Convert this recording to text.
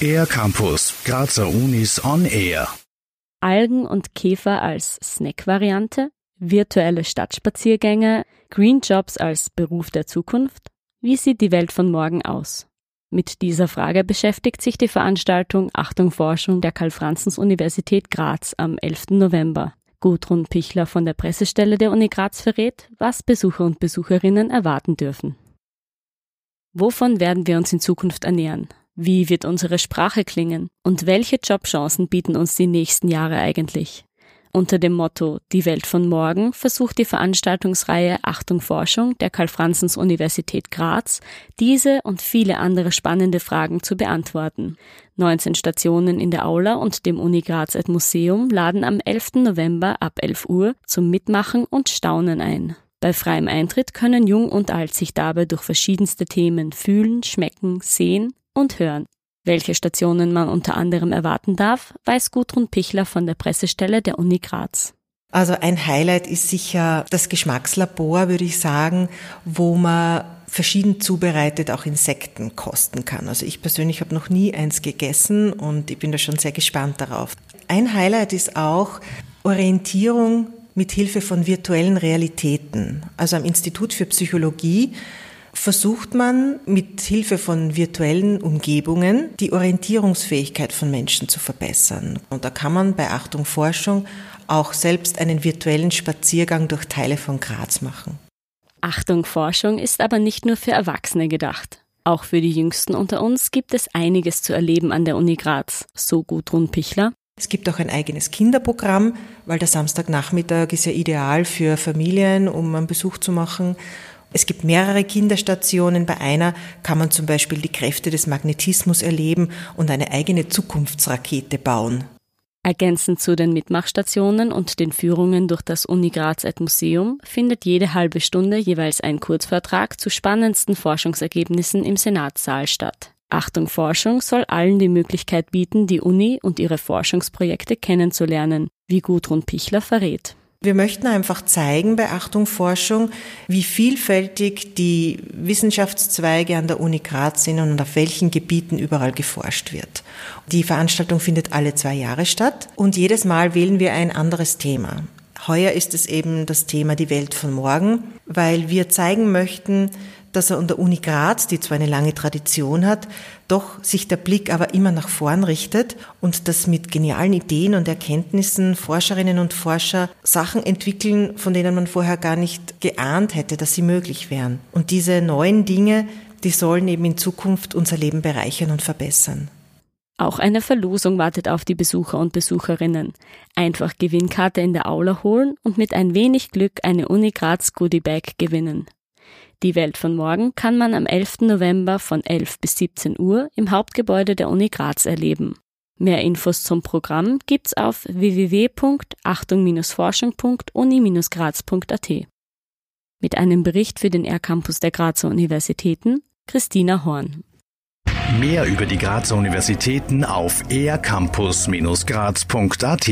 Air Campus, Grazer Unis on Air. Algen und Käfer als Snack-Variante, virtuelle Stadtspaziergänge, Green Jobs als Beruf der Zukunft. Wie sieht die Welt von morgen aus? Mit dieser Frage beschäftigt sich die Veranstaltung Achtung Forschung der Karl-Franzens-Universität Graz am 11. November. Gudrun Pichler von der Pressestelle der Uni Graz verrät, was Besucher und Besucherinnen erwarten dürfen. Wovon werden wir uns in Zukunft ernähren? Wie wird unsere Sprache klingen? Und welche Jobchancen bieten uns die nächsten Jahre eigentlich? Unter dem Motto Die Welt von morgen versucht die Veranstaltungsreihe Achtung Forschung der Karl-Franzens-Universität Graz diese und viele andere spannende Fragen zu beantworten. 19 Stationen in der Aula und dem Uni Graz Museum laden am 11. November ab 11 Uhr zum Mitmachen und Staunen ein. Bei freiem Eintritt können Jung und Alt sich dabei durch verschiedenste Themen fühlen, schmecken, sehen und hören. Welche Stationen man unter anderem erwarten darf, weiß Gudrun Pichler von der Pressestelle der Uni Graz. Also ein Highlight ist sicher das Geschmackslabor, würde ich sagen, wo man verschieden zubereitet auch Insekten kosten kann. Also ich persönlich habe noch nie eins gegessen und ich bin da schon sehr gespannt darauf. Ein Highlight ist auch Orientierung mit Hilfe von virtuellen Realitäten. Also am Institut für Psychologie versucht man mit Hilfe von virtuellen Umgebungen die Orientierungsfähigkeit von Menschen zu verbessern. Und da kann man bei Achtung Forschung auch selbst einen virtuellen Spaziergang durch Teile von Graz machen. Achtung Forschung ist aber nicht nur für Erwachsene gedacht. Auch für die Jüngsten unter uns gibt es einiges zu erleben an der Uni Graz, so Gudrun Pichler. Es gibt auch ein eigenes Kinderprogramm, weil der Samstagnachmittag ist ja ideal für Familien, um einen Besuch zu machen. Es gibt mehrere Kinderstationen. Bei einer kann man zum Beispiel die Kräfte des Magnetismus erleben und eine eigene Zukunftsrakete bauen. Ergänzend zu den Mitmachstationen und den Führungen durch das Uni Graz Museum findet jede halbe Stunde jeweils ein Kurzvortrag zu spannendsten Forschungsergebnissen im Senatssaal statt. Achtung Forschung soll allen die Möglichkeit bieten, die Uni und ihre Forschungsprojekte kennenzulernen, wie Gudrun Pichler verrät. Wir möchten einfach zeigen bei Achtung Forschung, wie vielfältig die Wissenschaftszweige an der Uni Graz sind und auf welchen Gebieten überall geforscht wird. Die Veranstaltung findet alle zwei Jahre statt und jedes Mal wählen wir ein anderes Thema. Heuer ist es eben das Thema die Welt von morgen, weil wir zeigen möchten, dass er an der Uni Graz, die zwar eine lange Tradition hat, doch sich der Blick aber immer nach vorn richtet und dass mit genialen Ideen und Erkenntnissen Forscherinnen und Forscher Sachen entwickeln, von denen man vorher gar nicht geahnt hätte, dass sie möglich wären. Und diese neuen Dinge, die sollen eben in Zukunft unser Leben bereichern und verbessern. Auch eine Verlosung wartet auf die Besucher und Besucherinnen. Einfach Gewinnkarte in der Aula holen und mit ein wenig Glück eine Uni Graz Goodie Bag gewinnen. Die Welt von morgen kann man am 11. November von 11 bis 17 Uhr im Hauptgebäude der Uni Graz erleben. Mehr Infos zum Programm gibt's auf www.achtung-forschung.uni-graz.at. Mit einem Bericht für den R-Campus der Grazer Universitäten, Christina Horn. Mehr über die Grazer Universitäten auf ercampus-graz.at